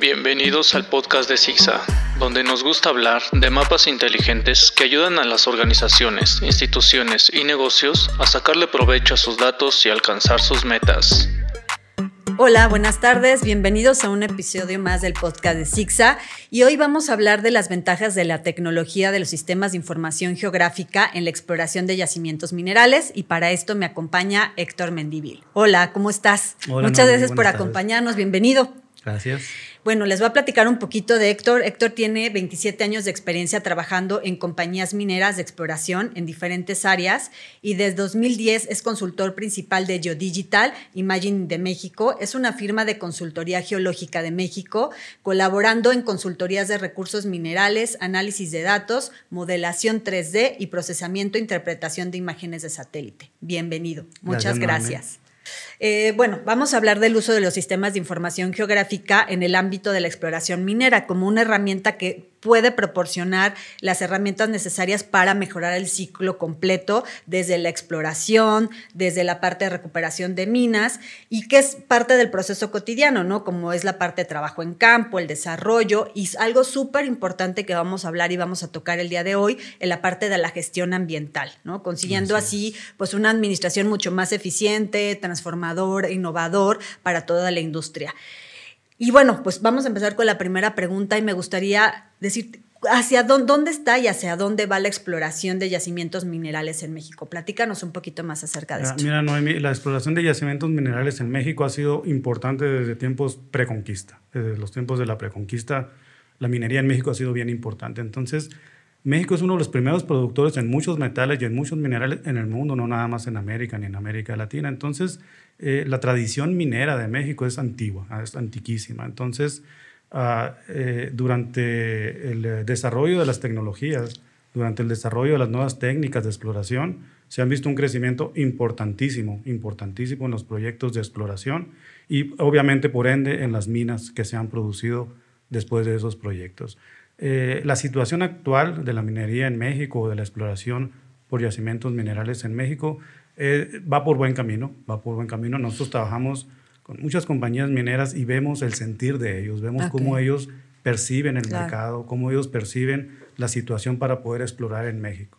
Bienvenidos al podcast de ZigZag, donde nos gusta hablar de mapas inteligentes que ayudan a las organizaciones, instituciones y negocios a sacarle provecho a sus datos y alcanzar sus metas. Hola, buenas tardes, bienvenidos a un episodio más del podcast de ZigZag y hoy vamos a hablar de las ventajas de la tecnología de los sistemas de información geográfica en la exploración de yacimientos minerales y para esto me acompaña Héctor Mendivil. Hola, ¿cómo estás? Muchas gracias por acompañarnos, bienvenido. Gracias. Bueno, les voy a platicar un poquito de Héctor. Héctor tiene 27 años de experiencia trabajando en compañías mineras de exploración en diferentes áreas y desde 2010 es consultor principal de Geodigital Imagine de México. Es una firma de consultoría geológica de México, colaborando en consultorías de recursos minerales, análisis de datos, modelación 3D y procesamiento e interpretación de imágenes de satélite. Bienvenido. Muchas gracias. Eh, bueno, vamos a hablar del uso de los sistemas de información geográfica en el ámbito de la exploración minera como una herramienta que puede proporcionar las herramientas necesarias para mejorar el ciclo completo desde la exploración, desde la parte de recuperación de minas y que es parte del proceso cotidiano, ¿no? Como es la parte de trabajo en campo, el desarrollo y algo súper importante que vamos a hablar y vamos a tocar el día de hoy en la parte de la gestión ambiental, ¿no? Consiguiendo así pues una administración mucho más eficiente, transformador, innovador para toda la industria. Y bueno, pues vamos a empezar con la primera pregunta y me gustaría decir, ¿hacia dónde, está y hacia dónde va la exploración de yacimientos minerales en México? Platícanos un poquito más acerca de esto. Mira, Noemi, la exploración de yacimientos minerales en México ha sido importante desde tiempos preconquista. Desde los tiempos de la preconquista, la minería en México ha sido bien importante. Entonces, México es uno de los primeros productores en muchos metales y en muchos minerales en el mundo, no nada más en América ni en América Latina. Entonces, eh, la tradición minera de México es antigua, ah, es antiquísima. Entonces, ah, eh, durante el desarrollo de las tecnologías, durante el desarrollo de las nuevas técnicas de exploración, se han visto un crecimiento importantísimo, importantísimo en los proyectos de exploración y obviamente por ende en las minas que se han producido después de esos proyectos. Eh, la situación actual de la minería en México, de la exploración por yacimientos minerales en México, eh, va por buen camino, va por buen camino. Nosotros trabajamos con muchas compañías mineras y vemos el sentir de ellos, vemos cómo ellos perciben el mercado, cómo ellos perciben la situación para poder explorar en México.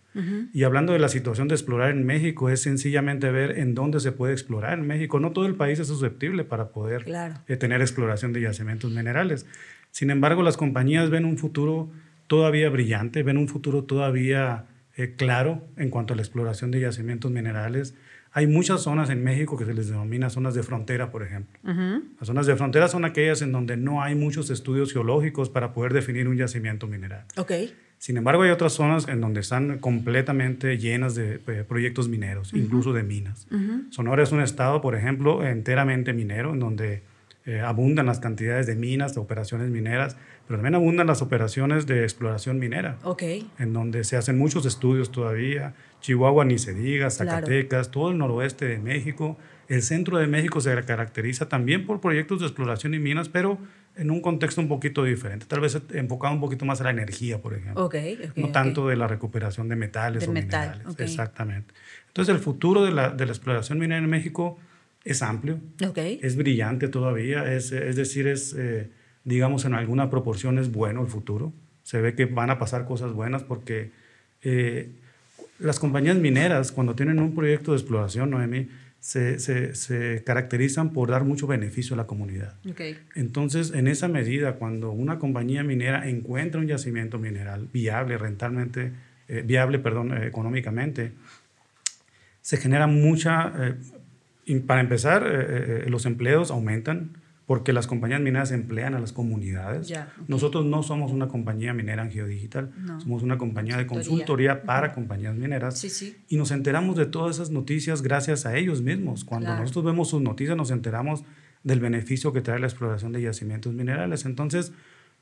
Y hablando de la situación de explorar en México, es sencillamente ver en dónde se puede explorar en México. No todo el país es susceptible para poder eh, tener exploración de yacimientos minerales. Sin embargo, las compañías ven un futuro todavía brillante, ven un futuro todavía eh, claro en cuanto a la exploración de yacimientos minerales. Hay muchas zonas en México que se les denomina zonas de frontera, por ejemplo. Las zonas de frontera son aquellas en donde no hay muchos estudios geológicos para poder definir un yacimiento mineral. Okay. Sin embargo, hay otras zonas en donde están completamente llenas de eh, proyectos mineros, incluso de minas. Sonora es un estado, por ejemplo, enteramente minero, en donde eh, abundan las cantidades de minas, de operaciones mineras, pero también abundan las operaciones de exploración minera, okay. en donde se hacen muchos estudios todavía. Chihuahua, ni se diga, Zacatecas, todo el noroeste de México. El centro de México se caracteriza también por proyectos de exploración y minas, pero en un contexto un poquito diferente, tal vez enfocado un poquito más a la energía, por ejemplo. Okay, no tanto de la recuperación de metales o minerales. Exactamente. Entonces, el futuro de la, de la exploración minera en México es amplio, es brillante todavía, es, es decir, es, eh, digamos, en alguna proporción es bueno el futuro. Se ve que van a pasar cosas buenas porque eh, las compañías mineras, cuando tienen un proyecto de exploración, Noemi, se, se, se caracterizan por dar mucho beneficio a la comunidad. Entonces, en esa medida, cuando una compañía minera encuentra un yacimiento mineral viable, rentablemente, eh, viable, perdón, económicamente, se genera mucha para empezar, eh, eh, los empleos aumentan porque las compañías mineras emplean a las comunidades. Nosotros no somos una compañía minera en Geodigital, somos una compañía de consultoría para compañías mineras. Y nos enteramos de todas esas noticias gracias a ellos mismos. Cuando nosotros vemos sus noticias nos enteramos del beneficio que trae la exploración de yacimientos minerales. Entonces,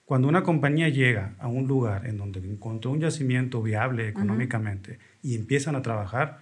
cuando una compañía llega a un lugar en donde encontró un yacimiento viable económicamente y empiezan a trabajar,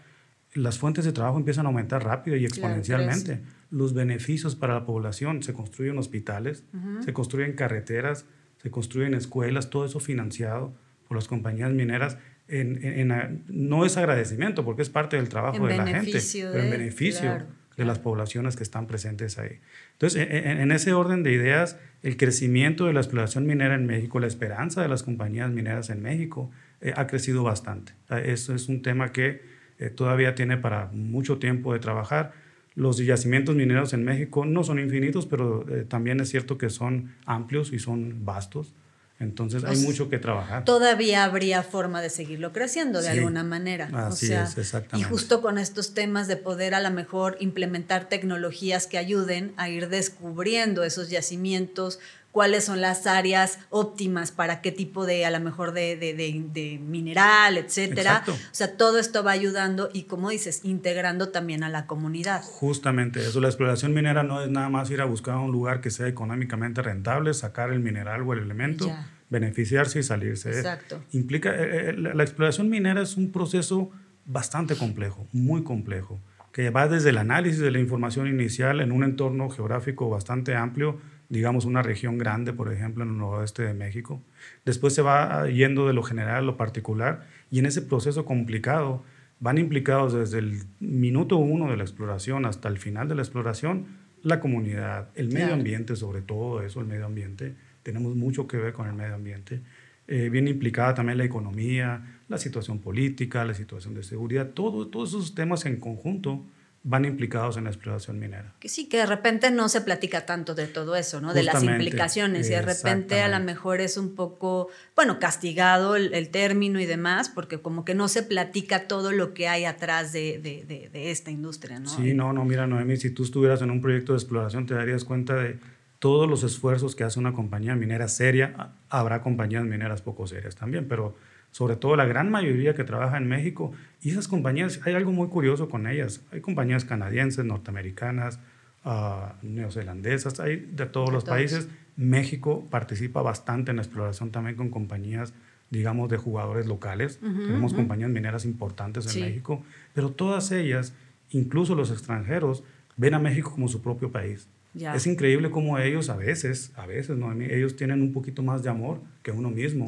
las fuentes de trabajo empiezan a aumentar rápido y exponencialmente. Los beneficios para la población, se construyen hospitales, se construyen carreteras, se construyen escuelas, todo eso financiado por las compañías mineras. En, no es agradecimiento, porque es parte del trabajo de la gente, pero en beneficio. de las poblaciones que están presentes ahí. Entonces, en, ese orden de ideas, el crecimiento de la exploración minera en México, la esperanza de las compañías mineras en México, eh, ha crecido bastante. Eso es un tema que eh, todavía tiene para mucho tiempo de trabajar. Los yacimientos mineros en México no son infinitos, pero eh, también es cierto que son amplios y son vastos. Entonces hay mucho que trabajar. Todavía habría forma de seguirlo creciendo de alguna manera. Así es, exactamente. Y justo con estos temas de poder a lo mejor implementar tecnologías que ayuden a ir descubriendo esos yacimientos, cuáles son las áreas óptimas para qué tipo de, a lo mejor, de, de, de, mineral, etcétera. O sea, todo esto va ayudando y, como dices, integrando también a la comunidad. Justamente eso, la exploración minera no es nada más ir a buscar un lugar que sea económicamente rentable, sacar el mineral o el elemento, beneficiarse y salirse. Exacto. Implica, eh, eh, la exploración minera es un proceso bastante complejo, muy complejo, que va desde el análisis de la información inicial en un entorno geográfico bastante amplio, digamos, una región grande, por ejemplo, en el noroeste de México. Después se va yendo de lo general a lo particular y en ese proceso complicado van implicados desde el minuto uno de la exploración hasta el final de la exploración la comunidad, el medio ambiente, sobre todo eso, el medio ambiente. Tenemos mucho que ver con el medio ambiente. Eh, viene implicada también la economía, la situación política, la situación de seguridad, todo, todos esos temas en conjunto van implicados en la exploración minera. Que sí, que de repente no se platica tanto de todo eso, ¿no? de las implicaciones. Y de repente a lo mejor es un poco, bueno, castigado el, término y demás, porque como que no se platica todo lo que hay atrás de, de, de, esta industria, ¿no? Sí, no, no, mira, Noemi, si tú estuvieras en un proyecto de exploración te darías cuenta de todos los esfuerzos que hace una compañía minera seria. Habrá compañías mineras poco serias también, pero sobre todo la gran mayoría que trabaja en México. Y esas compañías, hay algo muy curioso con ellas. Hay compañías canadienses, norteamericanas, uh, neozelandesas, hay de todos los países. México participa bastante en la exploración también con compañías, digamos, de jugadores locales. Tenemos compañías mineras importantes en México, pero todas ellas, incluso los extranjeros, ven a México como su propio país. Es increíble cómo ellos a veces, a veces, ¿no? ellos tienen un poquito más de amor que uno mismo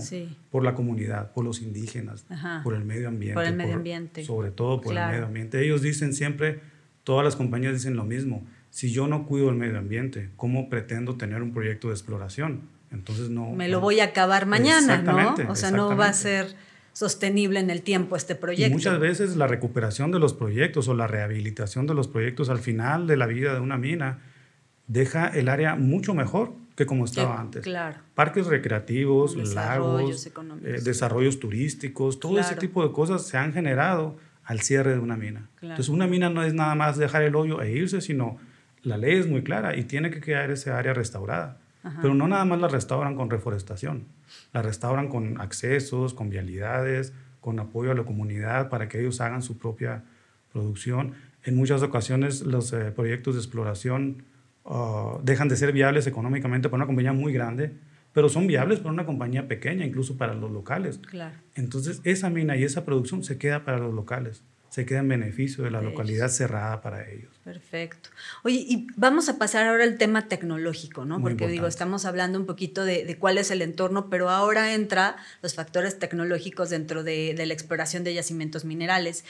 por la comunidad, por los indígenas, por el medio ambiente. Por el medio ambiente. Sobre todo por el medio ambiente. Ellos dicen siempre, todas las compañías dicen lo mismo. Si yo no cuido el medio ambiente, ¿cómo pretendo tener un proyecto de exploración? Entonces no... Me lo voy a acabar mañana, ¿no? O sea, no va a ser sostenible en el tiempo este proyecto. Y muchas veces la recuperación de los proyectos o la rehabilitación de los proyectos al final de la vida de una mina deja el área mucho mejor que como estaba antes. Claro. Parques recreativos, lagos, eh, desarrollos turísticos, todo ese tipo de cosas se han generado al cierre de una mina. Entonces una mina no es nada más dejar el hoyo e irse, sino la ley es muy clara y tiene que quedar esa área restaurada. Pero no nada más la restauran con reforestación, la restauran con accesos, con vialidades, con apoyo a la comunidad para que ellos hagan su propia producción. En muchas ocasiones los eh, proyectos de exploración Ah, dejan de ser viables económicamente para una compañía muy grande, pero son viables para una compañía pequeña, incluso para los locales. Claro. Entonces, esa mina y esa producción se queda para los locales, se queda en beneficio de la localidad cerrada para ellos. Perfecto. Oye, y vamos a pasar ahora al tema tecnológico, ¿no? Porque digo, estamos hablando un poquito de, de, cuál es el entorno, pero ahora entra los factores tecnológicos dentro de, de la exploración de yacimientos minerales.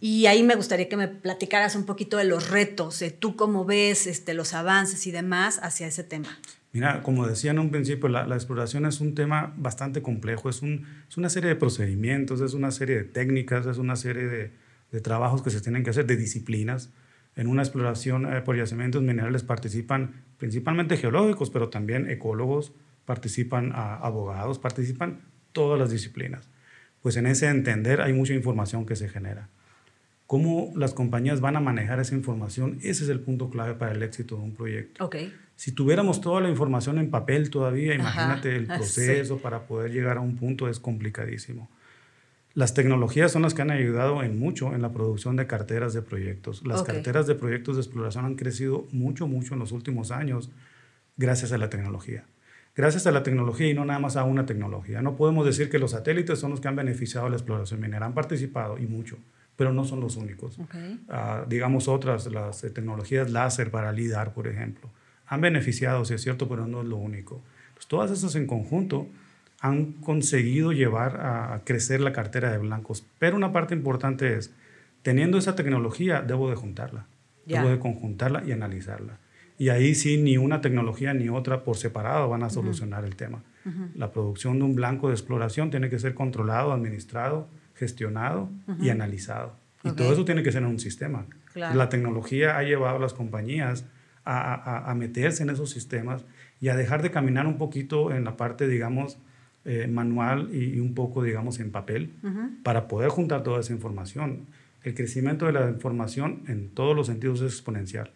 Y ahí me gustaría que me platicaras un poquito de los retos, de tú cómo ves este, los avances y demás hacia ese tema. Mira, como decía en un principio, la, exploración es un tema bastante complejo, es, un, es, una serie de procedimientos, es una serie de técnicas, es una serie de, trabajos que se tienen que hacer, de disciplinas. En una exploración eh, por yacimientos minerales participan principalmente geológicos, pero también ecólogos, participan abogados, participan todas las disciplinas. Pues en ese entender hay mucha información que se genera cómo las compañías van a manejar esa información, ese es el punto clave para el éxito de un proyecto. Okay. Si tuviéramos toda la información en papel todavía, imagínate el proceso para poder llegar a un punto es complicadísimo. Las tecnologías son las que han ayudado en mucho en la producción de carteras de proyectos. Las carteras de proyectos de exploración han crecido mucho, mucho en los últimos años gracias a la tecnología. Gracias a la tecnología y no nada más a una tecnología. No podemos decir que los satélites son los que han beneficiado la exploración minera. Han participado y mucho pero no son los únicos. Ah, digamos otras, las eh, tecnologías láser para LIDAR, por ejemplo, han beneficiado, sí es cierto, pero no es lo único. todas esas en conjunto han conseguido llevar a, crecer la cartera de blancos. Pero una parte importante es, teniendo esa tecnología, debo de juntarla. Debo de conjuntarla y analizarla. Y ahí sí, ni una tecnología ni otra por separado van a solucionar el tema. La producción de un blanco de exploración tiene que ser controlado, administrado, gestionado y analizado. Y todo eso tiene que ser en un sistema. La tecnología ha llevado a las compañías a, a, meterse en esos sistemas y a dejar de caminar un poquito en la parte, digamos, eh, manual y, un poco, digamos, en papel para poder juntar toda esa información. El crecimiento de la información en todos los sentidos es exponencial.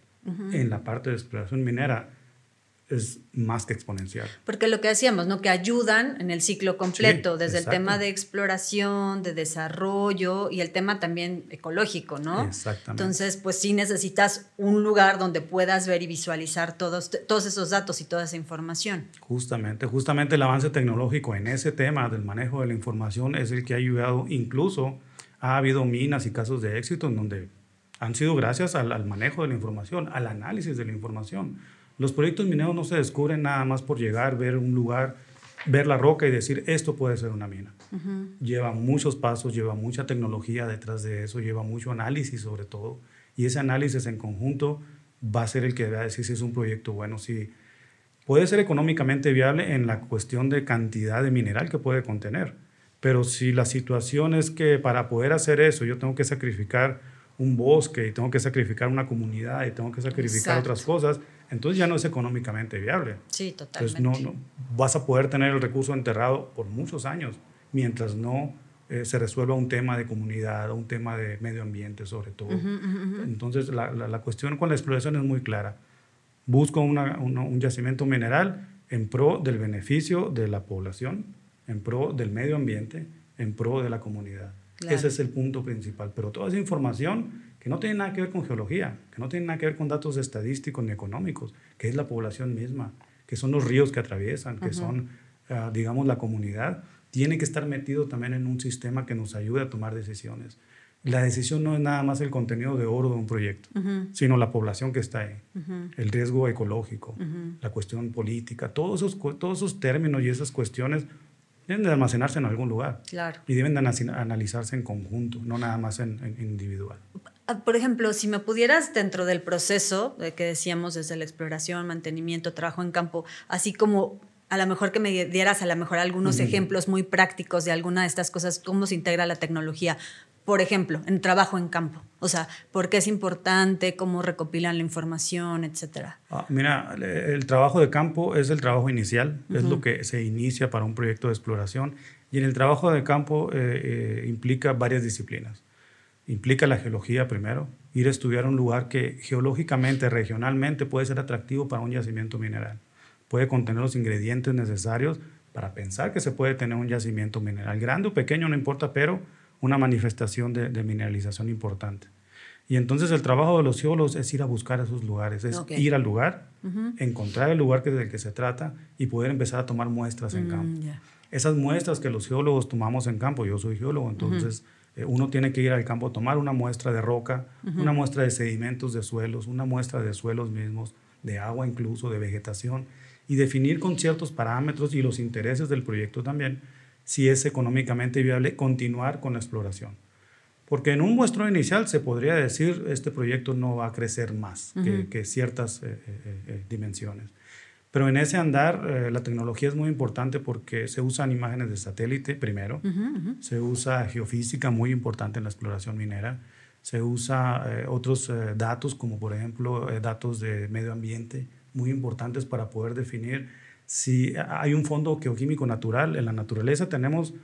En la parte de exploración minera es más que exponencial. Porque lo que decíamos, ¿no? Que ayudan en el ciclo completo, desde el tema de exploración, de desarrollo y el tema también ecológico, ¿no? Exactamente. Entonces, pues sí necesitas un lugar donde puedas ver y visualizar todos, todos esos datos y toda esa información. Justamente, justamente el avance tecnológico en ese tema del manejo de la información es el que ha ayudado, incluso ha habido minas y casos de éxito en donde han sido gracias al, al manejo de la información, al análisis de la información los proyectos mineros no se descubren nada más por llegar, ver un lugar, ver la roca y decir, esto puede ser una mina. Lleva muchos pasos, lleva mucha tecnología detrás de eso, lleva mucho análisis sobre todo. Y ese análisis en conjunto va a ser el que va a decir si es un proyecto bueno, si puede ser económicamente viable en la cuestión de cantidad de mineral que puede contener. Pero si la situación es que para poder hacer eso yo tengo que sacrificar un bosque y tengo que sacrificar una comunidad y tengo que sacrificar otras cosas, entonces ya no es económicamente viable. Sí, totalmente. Entonces no, no, vas a poder tener el recurso enterrado por muchos años mientras no eh, se resuelva un tema de comunidad, un tema de medio ambiente sobre todo. Entonces la, la, cuestión con la exploración es muy clara. Busco una, un yacimiento mineral en pro del beneficio de la población, en pro del medio ambiente, en pro de la comunidad. Ese es el punto principal. Pero toda esa información que no tiene nada que ver con geología, que no tiene nada que ver con datos estadísticos ni económicos, que es la población misma, que son los ríos que atraviesan, que son, ah, digamos, la comunidad, tiene que estar metido también en un sistema que nos ayude a tomar decisiones. La decisión no es nada más el contenido de oro de un proyecto, sino la población que está ahí, el riesgo ecológico, la cuestión política, todos esos, todos esos términos y esas cuestiones deben de almacenarse en algún lugar. Claro. Y deben de analizarse en conjunto, no nada más en, en individual. Ah, por ejemplo, si me pudieras dentro del proceso de que decíamos desde la exploración, mantenimiento, trabajo en campo, así como a lo mejor que me dieras a lo mejor algunos ejemplos muy prácticos de alguna de estas cosas, cómo se integra la tecnología, por ejemplo, en trabajo en campo. O sea, por qué es importante, cómo recopilan la información, etcétera. Ah, mira, el trabajo de campo es el trabajo inicial, es lo que se inicia para un proyecto de exploración. Y en el trabajo de campo eh, eh, implica varias disciplinas implica la geología primero, ir a estudiar un lugar que geológicamente, regionalmente puede ser atractivo para un yacimiento mineral. Puede contener los ingredientes necesarios para pensar que se puede tener un yacimiento mineral. Grande o pequeño, no importa, pero una manifestación de, mineralización importante. Y entonces el trabajo de los geólogos es ir a buscar esos lugares, es ir al lugar, encontrar el lugar que del que se trata y poder empezar a tomar muestras en mm, campo. Esas muestras que los geólogos tomamos en campo, yo soy geólogo, entonces eh, uno tiene que ir al campo a tomar una muestra de roca, una muestra de sedimentos de suelos, una muestra de suelos mismos, de agua incluso, de vegetación, y definir con ciertos parámetros y los intereses del proyecto también si es económicamente viable continuar con la exploración. Porque en un muestreo inicial se podría decir este proyecto no va a crecer más que, ciertas eh, eh, dimensiones. Pero en ese andar, eh, la tecnología es muy importante porque se usan imágenes de satélite primero, se usa geofísica muy importante en la exploración minera, se usa eh, otros eh, datos como por ejemplo datos de medio ambiente muy importantes para poder definir si hay un fondo geoquímico natural. En la naturaleza tenemos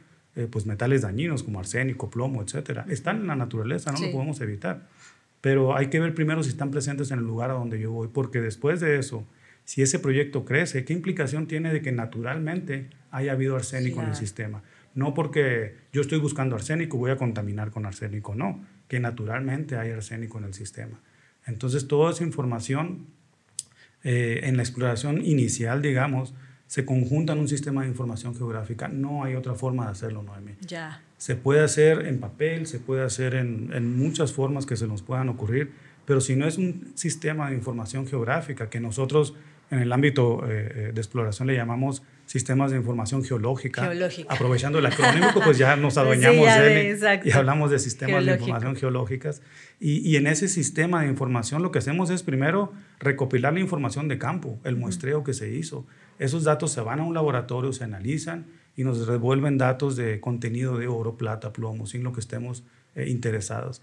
pues metales dañinos como arsénico, plomo, etcétera. Están en la naturaleza, no lo podemos evitar. Pero hay que ver primero si están presentes en el lugar a donde yo voy, porque después de eso, si ese proyecto crece, ¿qué implicación tiene de que naturalmente haya habido arsénico en el sistema? No porque yo estoy buscando arsénico, voy a contaminar con arsénico, no, que naturalmente hay arsénico en el sistema. Entonces, toda esa información eh, en la exploración inicial, digamos, se conjunta en un sistema de información geográfica. No hay otra forma de hacerlo, Noemi. Ya. Se puede hacer en papel, se puede hacer en, en muchas formas que se nos puedan ocurrir, pero si no es un sistema de información geográfica que nosotros en el ámbito de exploración le llamamos sistemas de información geológica. Geológica. Aprovechando el acrónimo, pues ya nos adueñamos de él y hablamos de sistemas de información geológicas. Y, y, en ese sistema de información lo que hacemos es primero recopilar la información de campo, el muestreo que se hizo. Esos datos se van a un laboratorio, se analizan y nos devuelven datos de contenido de oro, plata, plomo, sin lo que estemos eh, interesados.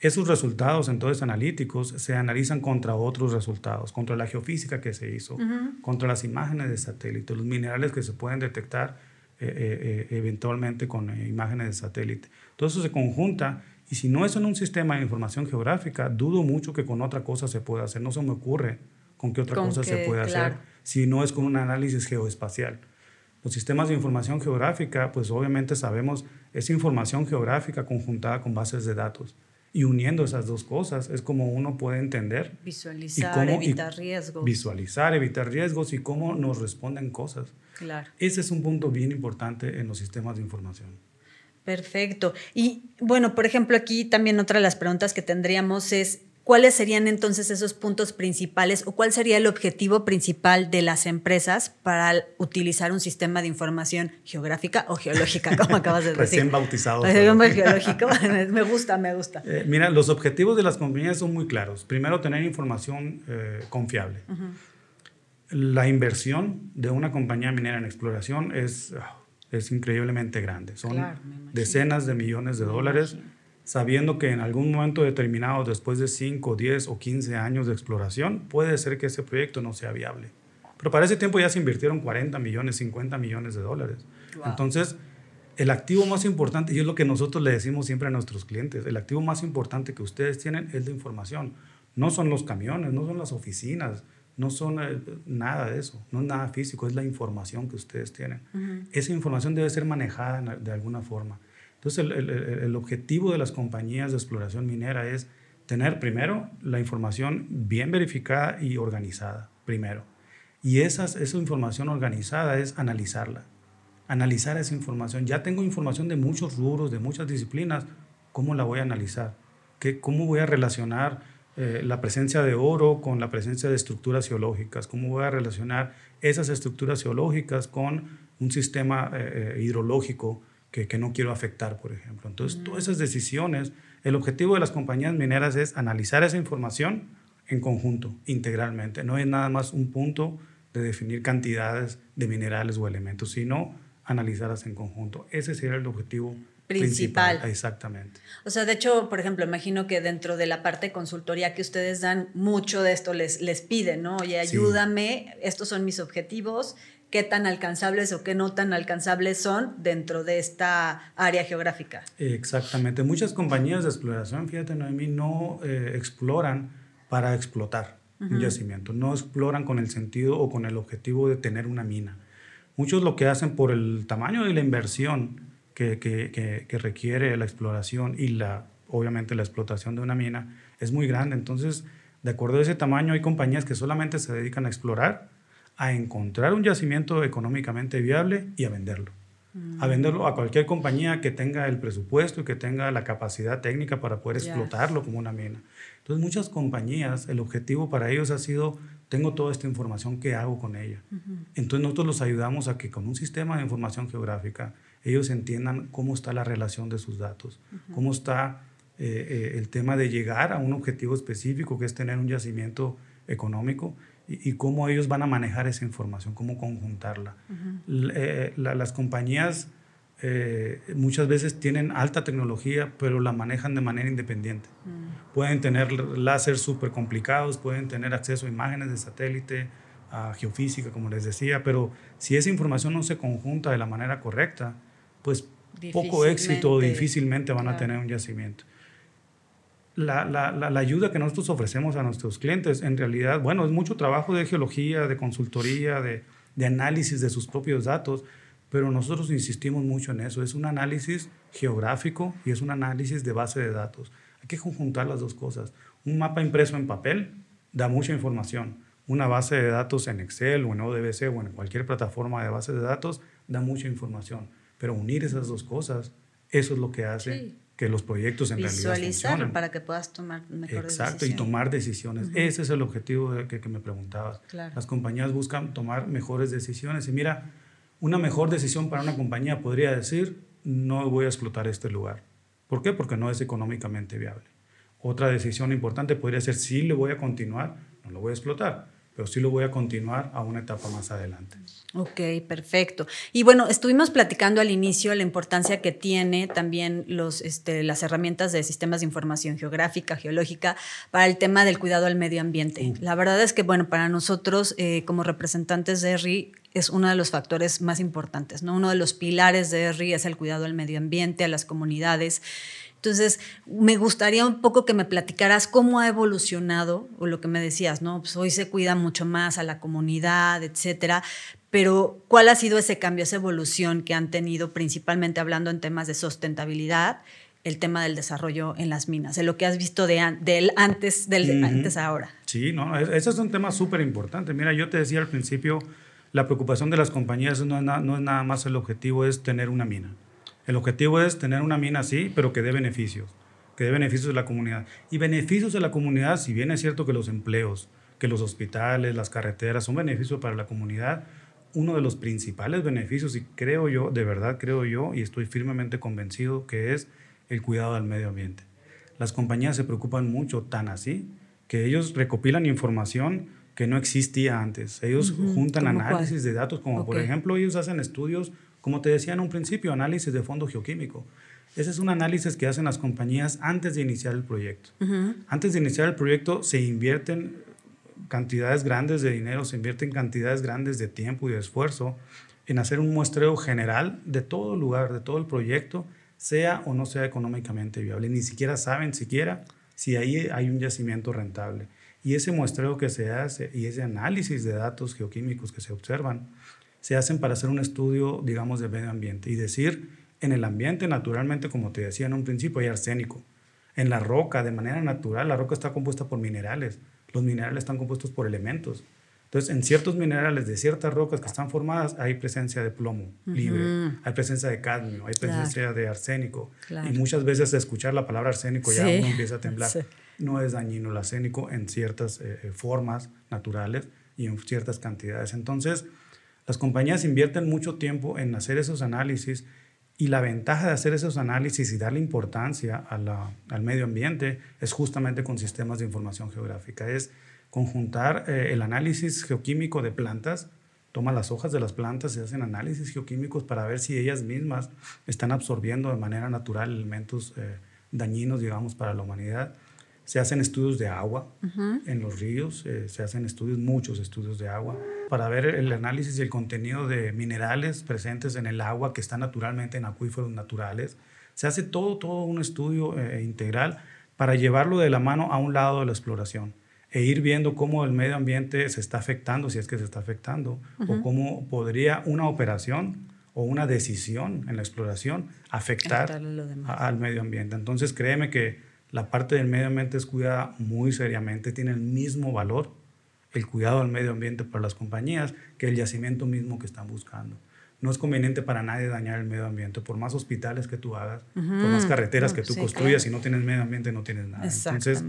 Esos resultados entonces analíticos se analizan contra otros resultados, contra la geofísica que se hizo, contra las imágenes de satélite, los minerales que se pueden detectar eh, eh, eh, eventualmente con imágenes de satélite. Todo eso se conjunta y si no es en un sistema de información geográfica, dudo mucho que con otra cosa se pueda hacer. No se me ocurre con qué otra cosa se puede hacer si no es con un análisis geoespacial. Los sistemas de información geográfica, pues obviamente sabemos, es información geográfica conjuntada con bases de datos. Y uniendo esas dos cosas es como uno puede entender. Visualizar, evitar riesgos. Visualizar, evitar riesgos y cómo nos responden cosas. Claro. Ese es un punto bien importante en los sistemas de información. Perfecto. Y bueno, por ejemplo, aquí también otra de las preguntas que tendríamos es, ¿Cuáles serían entonces esos puntos principales o cuál sería el objetivo principal de las empresas para utilizar un sistema de información geográfica o geológica, como acabas de decir? Recién bautizado. geológico. me gusta, me gusta. Eh, mira, los objetivos de las compañías son muy claros. Primero, tener información eh, confiable. La inversión de una compañía minera en exploración es, ah, es increíblemente grande. Son decenas de millones de dólares sabiendo que en algún momento determinado, después de 5, 10 o 15 años de exploración, puede ser que ese proyecto no sea viable. Pero para ese tiempo ya se invirtieron 40 millones, 50 millones de dólares. Entonces, el activo más importante, y es lo que nosotros le decimos siempre a nuestros clientes, el activo más importante que ustedes tienen es la información. No son los camiones, no son las oficinas, no son eh, nada de eso, no es nada físico, es la información que ustedes tienen. Esa información debe ser manejada de alguna forma. Entonces, el, objetivo de las compañías de exploración minera es tener primero la información bien verificada y organizada, primero. Y esas, esa información organizada es analizarla, analizar esa información. Ya tengo información de muchos rubros, de muchas disciplinas, ¿cómo la voy a analizar? ¿Qué, ¿Cómo voy a relacionar eh, la presencia de oro con la presencia de estructuras geológicas? ¿Cómo voy a relacionar esas estructuras geológicas con un sistema eh, eh, hidrológico? Que, no quiero afectar, por ejemplo. Entonces, todas esas decisiones, el objetivo de las compañías mineras es analizar esa información en conjunto, integralmente. No es nada más un punto de definir cantidades de minerales o elementos, sino analizarlas en conjunto. Ese sería el objetivo principal. Exactamente. O sea, de hecho, por ejemplo, imagino que dentro de la parte de consultoría que ustedes dan, mucho de esto les, les piden, ¿no? Oye, ayúdame, estos son mis objetivos, qué tan alcanzables o qué no tan alcanzables son dentro de esta área geográfica. Exactamente. Muchas compañías de exploración, fíjate, Noemí, no eh, exploran para explotar un yacimiento, no exploran con el sentido o con el objetivo de tener una mina. Muchos lo que hacen por el tamaño de la inversión que, que, que requiere la exploración y la, obviamente la explotación de una mina es muy grande. Entonces, de acuerdo a ese tamaño, hay compañías que solamente se dedican a explorar a encontrar un yacimiento económicamente viable y a venderlo. A venderlo a cualquier compañía que tenga el presupuesto y que tenga la capacidad técnica para poder explotarlo como una mina. Entonces, muchas compañías, el objetivo para ellos ha sido, tengo toda esta información, ¿qué hago con ella? Entonces, nosotros los ayudamos a que con un sistema de información geográfica, ellos entiendan cómo está la relación de sus datos, cómo está eh, eh, el tema de llegar a un objetivo específico, que es tener un yacimiento económico, y, cómo ellos van a manejar esa información, cómo conjuntarla. Eh, las compañías eh, muchas veces tienen alta tecnología, pero la manejan de manera independiente. Mm. Pueden tener láser súper complicados, pueden tener acceso a imágenes de satélite, a geofísica, como les decía, pero si esa información no se conjunta de la manera correcta, pues poco éxito o difícilmente van a tener un yacimiento la, la, la, ayuda que nosotros ofrecemos a nuestros clientes, en realidad, bueno, es mucho trabajo de geología, de consultoría, de, de análisis de sus propios datos, pero nosotros insistimos mucho en eso. Es un análisis geográfico y es un análisis de base de datos. Hay que conjuntar las dos cosas. Un mapa impreso en papel da mucha información. Una base de datos en Excel o en ODBC o en cualquier plataforma de base de datos da mucha información. Pero unir esas dos cosas, eso es lo que hace que los proyectos en realidad funcionen. para que puedas tomar mejores Exacto, y tomar decisiones. Ese es el objetivo que, que me preguntabas. Las compañías buscan tomar mejores decisiones. Y mira, una mejor decisión para una compañía podría decir, no voy a explotar este lugar. ¿Por qué? Porque no es económicamente viable. Otra decisión importante podría ser, sí le voy a continuar, no lo voy a explotar pero sí lo voy a continuar a una etapa más adelante. Ok, perfecto. Y bueno, estuvimos platicando al inicio la importancia que tiene también los, este, las herramientas de sistemas de información geográfica, geológica, para el tema del cuidado al medio ambiente. La verdad es que, bueno, para nosotros eh, como representantes de ERRI es uno de los factores más importantes, ¿no? Uno de los pilares de ERRI es el cuidado al medio ambiente, a las comunidades. Entonces, me gustaría un poco que me platicaras cómo ha evolucionado, o lo que me decías, ¿no? Pues hoy se cuida mucho más a la comunidad, etcétera, pero ¿cuál ha sido ese cambio, esa evolución que han tenido, principalmente hablando en temas de sustentabilidad, el tema del desarrollo en las minas, de lo que has visto de, él antes, del, antes ahora? Sí, no, ese es un tema súper importante. Mira, yo te decía al principio, la preocupación de las compañías no es nada más el objetivo, es tener una mina. El objetivo es tener una mina así, pero que dé beneficios, que dé beneficios a la comunidad. Y beneficios de la comunidad, si bien es cierto que los empleos, que los hospitales, las carreteras son beneficios para la comunidad, uno de los principales beneficios, y creo yo, de verdad creo yo, y estoy firmemente convencido, que es el cuidado del medio ambiente. Las compañías se preocupan mucho, tan así, que ellos recopilan información que no existía antes. Ellos juntan análisis de datos, como por ejemplo ellos hacen estudios como te decía en un principio, análisis de fondo geoquímico. Ese es un análisis que hacen las compañías antes de iniciar el proyecto. Antes de iniciar el proyecto se invierten cantidades grandes de dinero, se invierten cantidades grandes de tiempo y de esfuerzo en hacer un muestreo general de todo el lugar, de todo el proyecto, sea o no sea económicamente viable. Ni siquiera saben siquiera si ahí hay un yacimiento rentable. Y ese muestreo que se hace y ese análisis de datos geoquímicos que se observan se hacen para hacer un estudio, digamos, de medio ambiente y decir, en el ambiente, naturalmente, como te decía en un principio, hay arsénico. En la roca, de manera natural, la roca está compuesta por minerales. Los minerales están compuestos por elementos. Entonces, en ciertos minerales de ciertas rocas que están formadas hay presencia de plomo libre, hay presencia de cadmio, hay presencia de arsénico. Y muchas veces escuchar la palabra arsénico ya uno empieza a temblar. No es dañino el arsénico en ciertas eh, eh, formas naturales y en ciertas cantidades. Entonces, las compañías invierten mucho tiempo en hacer esos análisis y la ventaja de hacer esos análisis y darle importancia al medio ambiente es justamente con sistemas de información geográfica. Es conjuntar eh, el análisis geoquímico de plantas, toma las hojas de las plantas y hacen análisis geoquímicos para ver si ellas mismas están absorbiendo de manera natural elementos dañinos, digamos, para la humanidad se hacen estudios de agua en los ríos, eh, se hacen estudios, muchos estudios de agua, para ver el análisis y el contenido de minerales presentes en el agua que están naturalmente en acuíferos naturales. Se hace todo, todo un estudio eh, integral para llevarlo de la mano a un lado de la exploración e ir viendo cómo el medio ambiente se está afectando, si es que se está afectando, o cómo podría una operación o una decisión en la exploración afectar al medio ambiente. Entonces, créeme que la parte del medio ambiente es cuidada muy seriamente, tiene el mismo valor el cuidado del medio ambiente para las compañías que el yacimiento mismo que están buscando. No es conveniente para nadie dañar el medio ambiente, por más hospitales que tú hagas, por más carreteras que tú construyas, si no tienes medio ambiente no tienes nada. Entonces,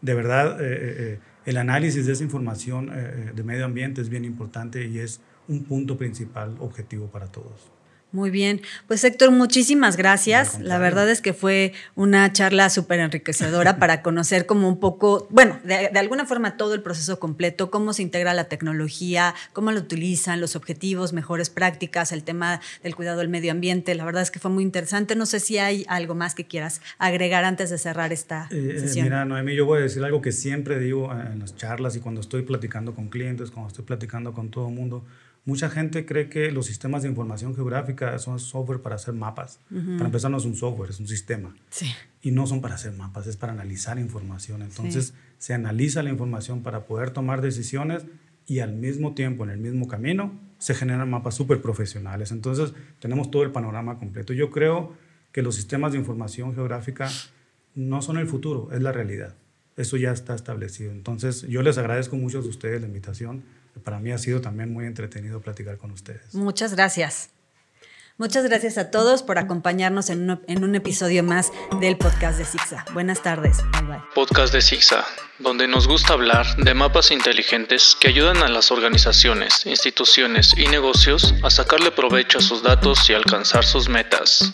de verdad, eh, eh, eh, el análisis de esa información de medio ambiente es bien importante y es un punto principal objetivo para todos. Muy bien, pues Héctor, muchísimas gracias. La verdad es que fue una charla súper enriquecedora para conocer como un poco, bueno, de, alguna forma todo el proceso completo, cómo se integra la tecnología, cómo lo utilizan, los objetivos, mejores prácticas, el tema del cuidado del medio ambiente. La verdad es que fue muy interesante. No sé si hay algo más que quieras agregar antes de cerrar esta eh, eh, sesión. Mira, Noemí, yo voy a decir algo que siempre digo en las charlas y cuando estoy platicando con clientes, cuando estoy platicando con todo el mundo Mucha gente cree que los sistemas de información geográfica son software para hacer mapas. Para empezar, no es un software, es un sistema. Sí. Y no son para hacer mapas, es para analizar información. Entonces, se analiza la información para poder tomar decisiones y al mismo tiempo, en el mismo camino, se generan mapas súper profesionales. Entonces, tenemos todo el panorama completo. Yo creo que los sistemas de información geográfica no son el futuro, es la realidad. Eso ya está establecido. Entonces, yo les agradezco mucho a ustedes la invitación para mí ha sido también muy entretenido platicar con ustedes. Muchas gracias. Muchas gracias a todos por acompañarnos en un, en un episodio más del podcast de Sixa. Buenas tardes. Bye bye. Podcast de Sixa, donde nos gusta hablar de mapas inteligentes que ayudan a las organizaciones, instituciones y negocios a sacarle provecho a sus datos y alcanzar sus metas.